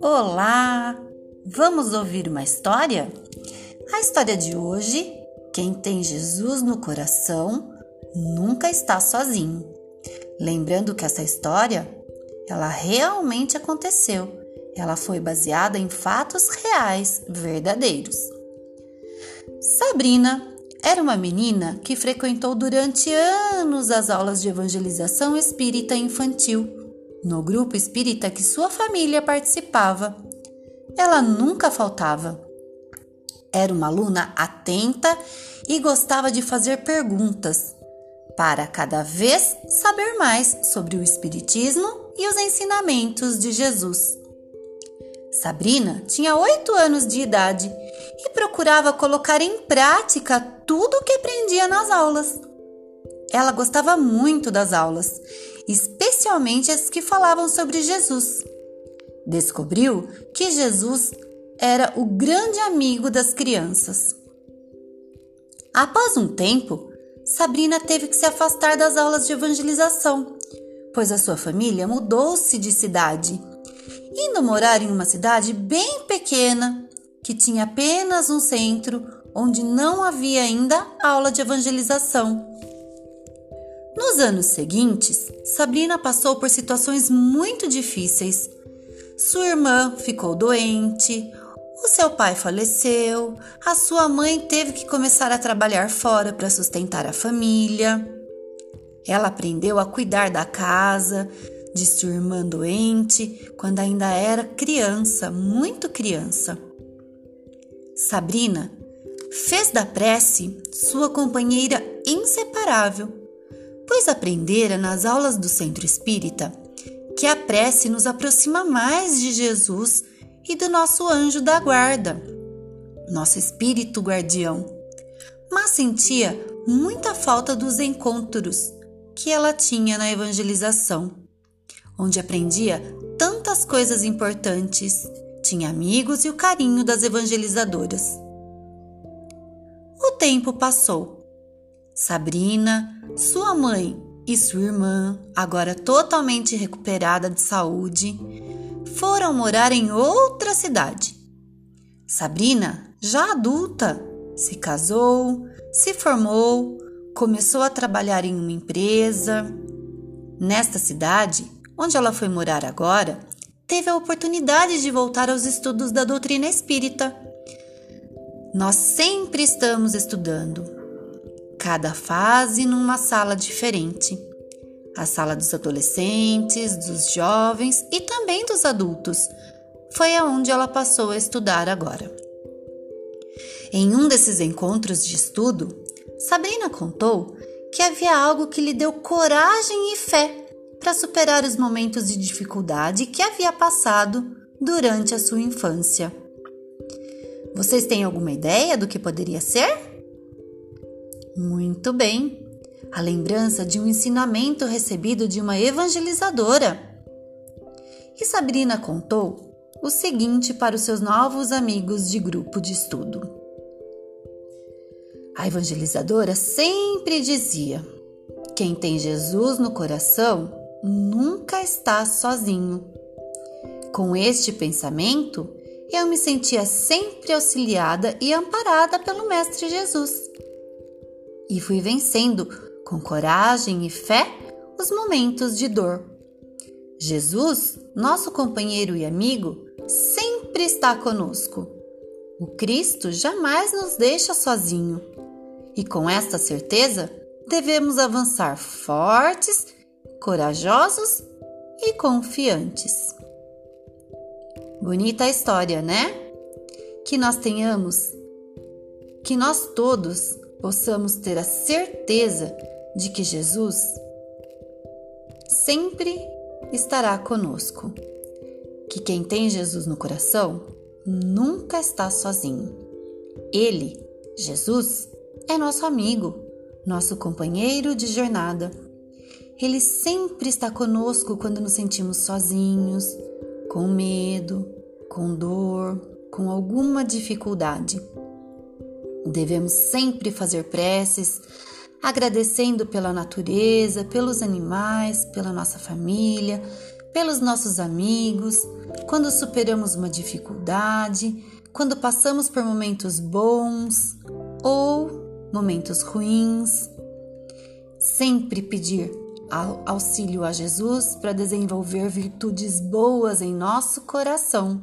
Olá! Vamos ouvir uma história? A história de hoje: quem tem Jesus no coração nunca está sozinho. Lembrando que essa história, ela realmente aconteceu. Ela foi baseada em fatos reais, verdadeiros. Sabrina era uma menina que frequentou durante anos as aulas de evangelização espírita infantil no grupo espírita que sua família participava. Ela nunca faltava. Era uma aluna atenta e gostava de fazer perguntas para cada vez saber mais sobre o Espiritismo e os ensinamentos de Jesus. Sabrina tinha oito anos de idade e procurava colocar em prática tudo o que aprendia nas aulas. Ela gostava muito das aulas especialmente as que falavam sobre Jesus. Descobriu que Jesus era o grande amigo das crianças. Após um tempo, Sabrina teve que se afastar das aulas de evangelização, pois a sua família mudou-se de cidade, indo morar em uma cidade bem pequena que tinha apenas um centro onde não havia ainda aula de evangelização. Nos anos seguintes, Sabrina passou por situações muito difíceis. Sua irmã ficou doente, o seu pai faleceu, a sua mãe teve que começar a trabalhar fora para sustentar a família. Ela aprendeu a cuidar da casa, de sua irmã doente, quando ainda era criança, muito criança. Sabrina fez da prece sua companheira inseparável pois aprendera nas aulas do Centro Espírita que a prece nos aproxima mais de Jesus e do nosso anjo da guarda, nosso espírito guardião. Mas sentia muita falta dos encontros que ela tinha na evangelização, onde aprendia tantas coisas importantes, tinha amigos e o carinho das evangelizadoras. Tempo passou Sabrina, sua mãe e sua irmã, agora totalmente recuperada de saúde, foram morar em outra cidade. Sabrina, já adulta, se casou, se formou, começou a trabalhar em uma empresa. Nesta cidade, onde ela foi morar agora, teve a oportunidade de voltar aos estudos da doutrina espírita. Nós sempre estamos estudando, cada fase numa sala diferente. A sala dos adolescentes, dos jovens e também dos adultos. Foi aonde ela passou a estudar agora. Em um desses encontros de estudo, Sabrina contou que havia algo que lhe deu coragem e fé para superar os momentos de dificuldade que havia passado durante a sua infância. Vocês têm alguma ideia do que poderia ser? Muito bem! A lembrança de um ensinamento recebido de uma evangelizadora. E Sabrina contou o seguinte para os seus novos amigos de grupo de estudo. A evangelizadora sempre dizia: quem tem Jesus no coração nunca está sozinho. Com este pensamento, eu me sentia sempre auxiliada e amparada pelo Mestre Jesus e fui vencendo com coragem e fé os momentos de dor. Jesus, nosso companheiro e amigo, sempre está conosco. O Cristo jamais nos deixa sozinho. E com esta certeza, devemos avançar fortes, corajosos e confiantes. Bonita a história, né? Que nós tenhamos, que nós todos possamos ter a certeza de que Jesus sempre estará conosco. Que quem tem Jesus no coração nunca está sozinho. Ele, Jesus, é nosso amigo, nosso companheiro de jornada. Ele sempre está conosco quando nos sentimos sozinhos, com medo, com dor, com alguma dificuldade. Devemos sempre fazer preces, agradecendo pela natureza, pelos animais, pela nossa família, pelos nossos amigos, quando superamos uma dificuldade, quando passamos por momentos bons ou momentos ruins. Sempre pedir auxílio a Jesus para desenvolver virtudes boas em nosso coração